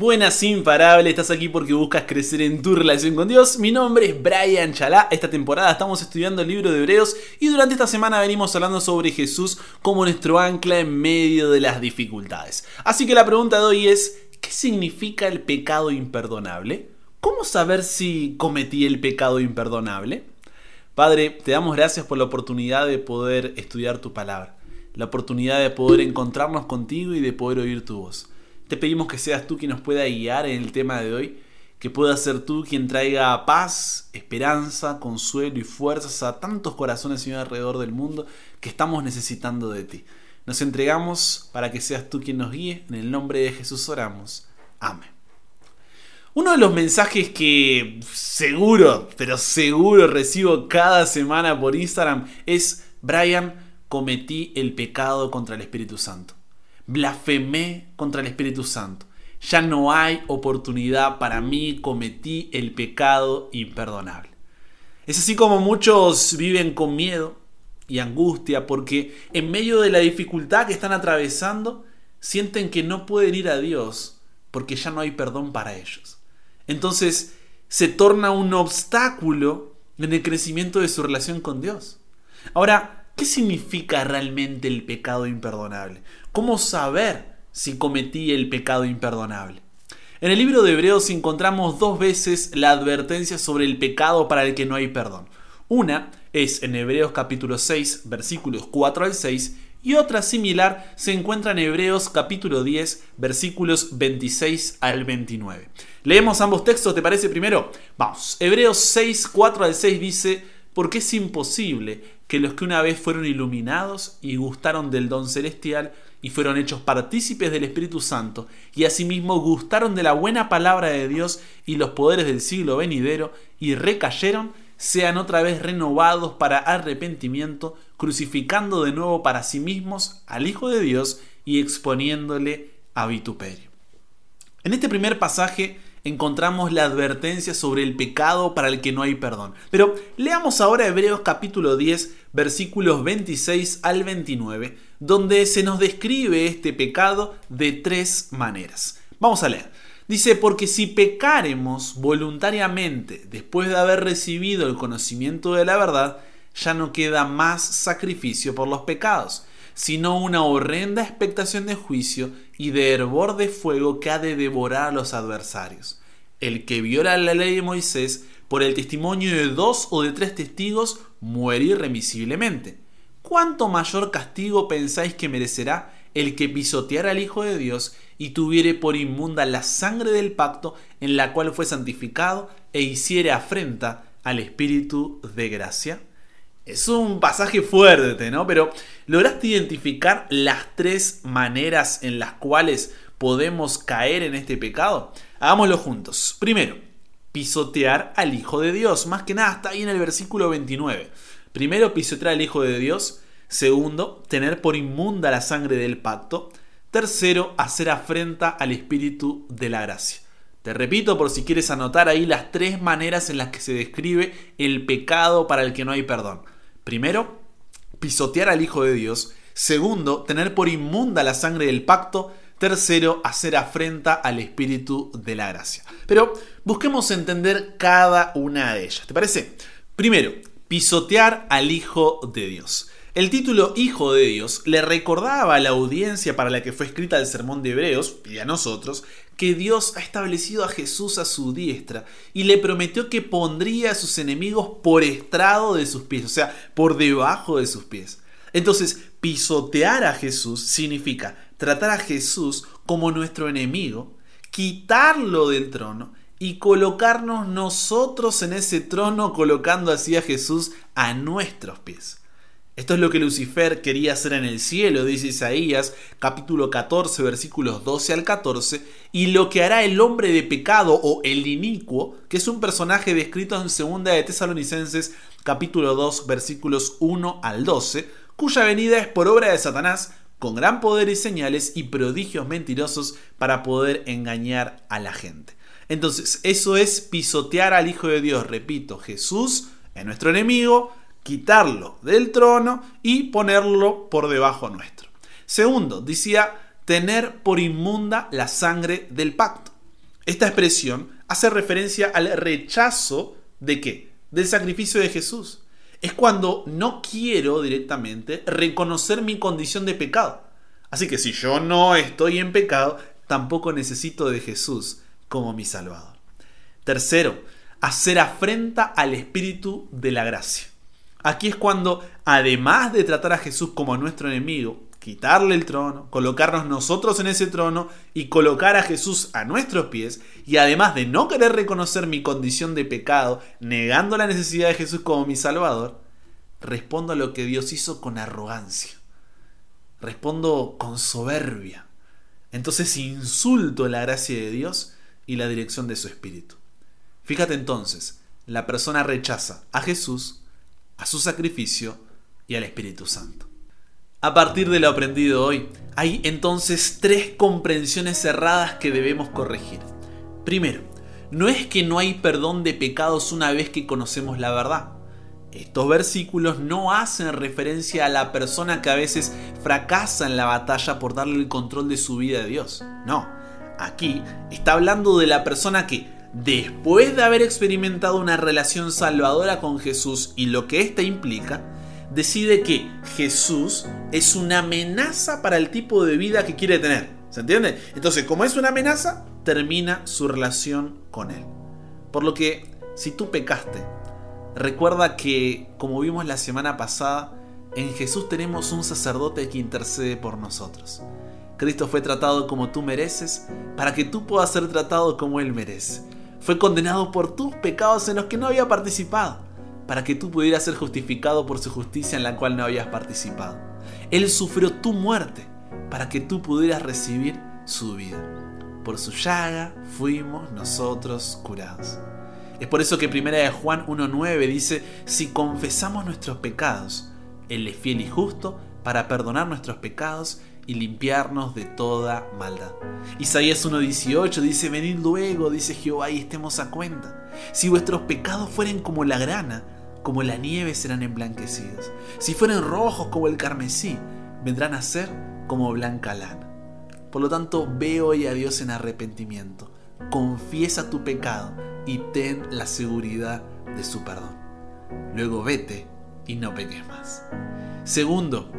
Buenas imparable, estás aquí porque buscas crecer en tu relación con Dios. Mi nombre es Brian Chalá. Esta temporada estamos estudiando el libro de Hebreos y durante esta semana venimos hablando sobre Jesús como nuestro ancla en medio de las dificultades. Así que la pregunta de hoy es, ¿qué significa el pecado imperdonable? ¿Cómo saber si cometí el pecado imperdonable? Padre, te damos gracias por la oportunidad de poder estudiar tu palabra, la oportunidad de poder encontrarnos contigo y de poder oír tu voz. Te pedimos que seas tú quien nos pueda guiar en el tema de hoy, que pueda ser tú quien traiga paz, esperanza, consuelo y fuerzas a tantos corazones, Señor, alrededor del mundo que estamos necesitando de ti. Nos entregamos para que seas tú quien nos guíe. En el nombre de Jesús oramos. Amén. Uno de los mensajes que seguro, pero seguro recibo cada semana por Instagram es, Brian, cometí el pecado contra el Espíritu Santo blasfemé contra el Espíritu Santo. Ya no hay oportunidad para mí, cometí el pecado imperdonable. Es así como muchos viven con miedo y angustia porque en medio de la dificultad que están atravesando, sienten que no pueden ir a Dios porque ya no hay perdón para ellos. Entonces se torna un obstáculo en el crecimiento de su relación con Dios. Ahora, ¿Qué significa realmente el pecado imperdonable? ¿Cómo saber si cometí el pecado imperdonable? En el libro de Hebreos encontramos dos veces la advertencia sobre el pecado para el que no hay perdón. Una es en Hebreos capítulo 6 versículos 4 al 6 y otra similar se encuentra en Hebreos capítulo 10 versículos 26 al 29. Leemos ambos textos, ¿te parece primero? Vamos, Hebreos 6, 4 al 6 dice, porque es imposible que los que una vez fueron iluminados y gustaron del don celestial y fueron hechos partícipes del Espíritu Santo, y asimismo gustaron de la buena palabra de Dios y los poderes del siglo venidero, y recayeron, sean otra vez renovados para arrepentimiento, crucificando de nuevo para sí mismos al Hijo de Dios y exponiéndole a vituperio. En este primer pasaje encontramos la advertencia sobre el pecado para el que no hay perdón. Pero leamos ahora Hebreos capítulo 10, versículos 26 al 29, donde se nos describe este pecado de tres maneras. Vamos a leer. Dice, porque si pecaremos voluntariamente después de haber recibido el conocimiento de la verdad, ya no queda más sacrificio por los pecados, sino una horrenda expectación de juicio y de hervor de fuego que ha de devorar a los adversarios. El que viola la ley de Moisés por el testimonio de dos o de tres testigos muere irremisiblemente. ¿Cuánto mayor castigo pensáis que merecerá el que pisoteara al Hijo de Dios y tuviere por inmunda la sangre del pacto en la cual fue santificado e hiciere afrenta al Espíritu de gracia? Es un pasaje fuerte, ¿no? Pero ¿lograste identificar las tres maneras en las cuales podemos caer en este pecado? Hagámoslo juntos. Primero, pisotear al Hijo de Dios. Más que nada está ahí en el versículo 29. Primero, pisotear al Hijo de Dios. Segundo, tener por inmunda la sangre del pacto. Tercero, hacer afrenta al Espíritu de la gracia. Te repito por si quieres anotar ahí las tres maneras en las que se describe el pecado para el que no hay perdón. Primero, pisotear al Hijo de Dios. Segundo, tener por inmunda la sangre del pacto. Tercero, hacer afrenta al Espíritu de la gracia. Pero busquemos entender cada una de ellas. ¿Te parece? Primero, pisotear al Hijo de Dios. El título Hijo de Dios le recordaba a la audiencia para la que fue escrita el sermón de Hebreos, y a nosotros, que Dios ha establecido a Jesús a su diestra y le prometió que pondría a sus enemigos por estrado de sus pies, o sea, por debajo de sus pies. Entonces, pisotear a Jesús significa tratar a Jesús como nuestro enemigo, quitarlo del trono y colocarnos nosotros en ese trono colocando así a Jesús a nuestros pies. Esto es lo que Lucifer quería hacer en el cielo, dice Isaías capítulo 14 versículos 12 al 14, y lo que hará el hombre de pecado o el inicuo, que es un personaje descrito en segunda de Tesalonicenses capítulo 2 versículos 1 al 12, cuya venida es por obra de Satanás, con gran poder y señales y prodigios mentirosos para poder engañar a la gente. Entonces, eso es pisotear al Hijo de Dios, repito, Jesús es nuestro enemigo, quitarlo del trono y ponerlo por debajo nuestro. Segundo, decía tener por inmunda la sangre del pacto. Esta expresión hace referencia al rechazo de qué? Del sacrificio de Jesús. Es cuando no quiero directamente reconocer mi condición de pecado. Así que si yo no estoy en pecado, tampoco necesito de Jesús como mi Salvador. Tercero, hacer afrenta al Espíritu de la gracia. Aquí es cuando, además de tratar a Jesús como nuestro enemigo, quitarle el trono, colocarnos nosotros en ese trono y colocar a Jesús a nuestros pies, y además de no querer reconocer mi condición de pecado, negando la necesidad de Jesús como mi Salvador, respondo a lo que Dios hizo con arrogancia. Respondo con soberbia. Entonces insulto la gracia de Dios y la dirección de su Espíritu. Fíjate entonces, la persona rechaza a Jesús, a su sacrificio y al Espíritu Santo. A partir de lo aprendido hoy, hay entonces tres comprensiones erradas que debemos corregir. Primero, no es que no hay perdón de pecados una vez que conocemos la verdad. Estos versículos no hacen referencia a la persona que a veces fracasa en la batalla por darle el control de su vida a Dios. No, aquí está hablando de la persona que, después de haber experimentado una relación salvadora con Jesús y lo que ésta implica, decide que Jesús es una amenaza para el tipo de vida que quiere tener. ¿Se entiende? Entonces, como es una amenaza, termina su relación con Él. Por lo que, si tú pecaste, Recuerda que, como vimos la semana pasada, en Jesús tenemos un sacerdote que intercede por nosotros. Cristo fue tratado como tú mereces para que tú puedas ser tratado como Él merece. Fue condenado por tus pecados en los que no había participado, para que tú pudieras ser justificado por su justicia en la cual no habías participado. Él sufrió tu muerte para que tú pudieras recibir su vida. Por su llaga fuimos nosotros curados. Es por eso que 1 de Juan 1.9 dice, si confesamos nuestros pecados, Él es fiel y justo para perdonar nuestros pecados y limpiarnos de toda maldad. Isaías 1.18 dice, venid luego, dice Jehová, y estemos a cuenta. Si vuestros pecados fueren como la grana, como la nieve serán emblanquecidos. Si fueren rojos como el carmesí, vendrán a ser como blanca lana. Por lo tanto, ve hoy a Dios en arrepentimiento. Confiesa tu pecado y ten la seguridad de su perdón. Luego vete y no peques más. Segundo,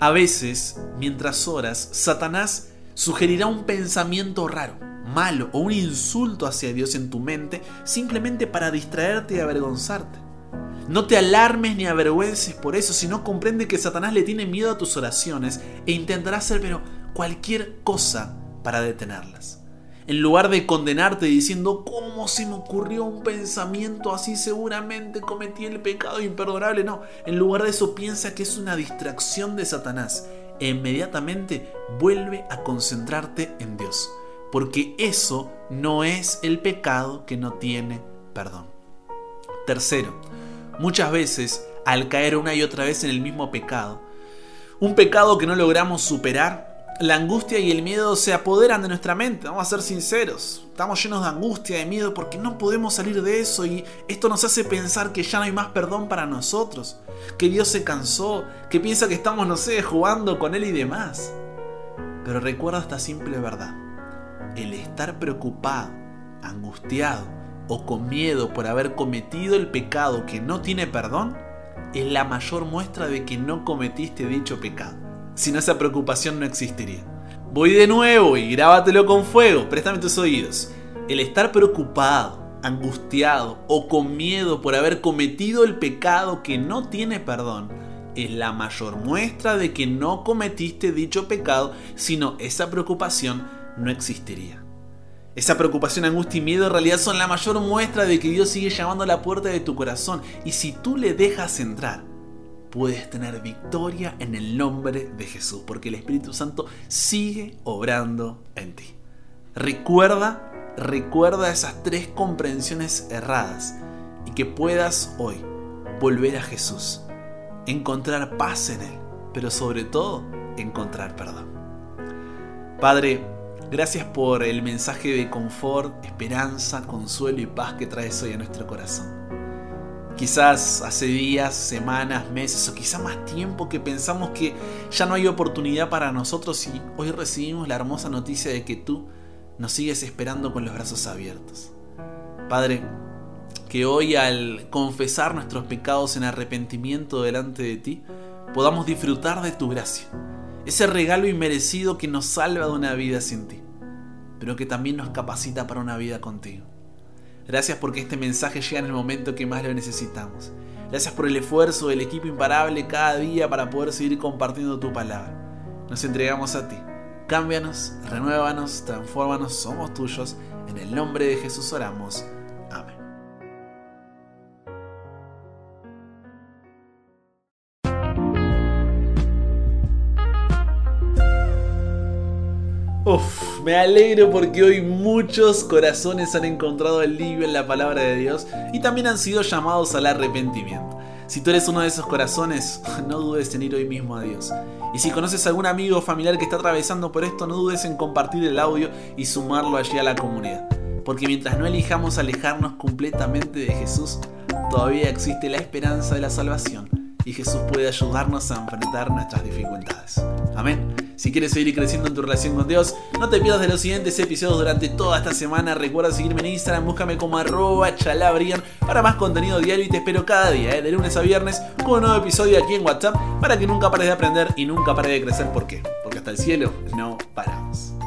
a veces, mientras oras, Satanás sugerirá un pensamiento raro, malo o un insulto hacia Dios en tu mente simplemente para distraerte y avergonzarte. No te alarmes ni avergüences por eso, sino comprende que Satanás le tiene miedo a tus oraciones e intentará hacer cualquier cosa para detenerlas en lugar de condenarte diciendo, ¿cómo se me ocurrió un pensamiento así? Seguramente cometí el pecado imperdonable. No, en lugar de eso piensa que es una distracción de Satanás e inmediatamente vuelve a concentrarte en Dios. Porque eso no es el pecado que no tiene perdón. Tercero, muchas veces al caer una y otra vez en el mismo pecado, un pecado que no logramos superar, la angustia y el miedo se apoderan de nuestra mente, vamos a ser sinceros. Estamos llenos de angustia, de miedo, porque no podemos salir de eso y esto nos hace pensar que ya no hay más perdón para nosotros, que Dios se cansó, que piensa que estamos, no sé, jugando con Él y demás. Pero recuerda esta simple verdad. El estar preocupado, angustiado o con miedo por haber cometido el pecado que no tiene perdón es la mayor muestra de que no cometiste dicho pecado si no esa preocupación no existiría. Voy de nuevo y grábatelo con fuego, préstame tus oídos. El estar preocupado, angustiado o con miedo por haber cometido el pecado que no tiene perdón es la mayor muestra de que no cometiste dicho pecado, sino esa preocupación no existiría. Esa preocupación, angustia y miedo en realidad son la mayor muestra de que Dios sigue llamando a la puerta de tu corazón y si tú le dejas entrar, puedes tener victoria en el nombre de Jesús, porque el Espíritu Santo sigue obrando en ti. Recuerda, recuerda esas tres comprensiones erradas y que puedas hoy volver a Jesús, encontrar paz en Él, pero sobre todo encontrar perdón. Padre, gracias por el mensaje de confort, esperanza, consuelo y paz que traes hoy a nuestro corazón. Quizás hace días, semanas, meses o quizá más tiempo que pensamos que ya no hay oportunidad para nosotros y hoy recibimos la hermosa noticia de que tú nos sigues esperando con los brazos abiertos. Padre, que hoy al confesar nuestros pecados en arrepentimiento delante de ti, podamos disfrutar de tu gracia, ese regalo inmerecido que nos salva de una vida sin ti, pero que también nos capacita para una vida contigo. Gracias porque este mensaje llega en el momento que más lo necesitamos. Gracias por el esfuerzo del equipo imparable cada día para poder seguir compartiendo tu palabra. Nos entregamos a ti. Cámbianos, renuévanos, transfórmanos, somos tuyos. En el nombre de Jesús oramos. Me alegro porque hoy muchos corazones han encontrado alivio en la palabra de Dios y también han sido llamados al arrepentimiento. Si tú eres uno de esos corazones, no dudes en ir hoy mismo a Dios. Y si conoces a algún amigo o familiar que está atravesando por esto, no dudes en compartir el audio y sumarlo allí a la comunidad. Porque mientras no elijamos alejarnos completamente de Jesús, todavía existe la esperanza de la salvación y Jesús puede ayudarnos a enfrentar nuestras dificultades. Amén. Si quieres seguir creciendo en tu relación con Dios, no te pierdas de los siguientes episodios durante toda esta semana. Recuerda seguirme en Instagram, búscame como arroba chalabrian para más contenido diario y te espero cada día, ¿eh? de lunes a viernes, con un nuevo episodio aquí en WhatsApp para que nunca pares de aprender y nunca pares de crecer. ¿Por qué? Porque hasta el cielo no paramos.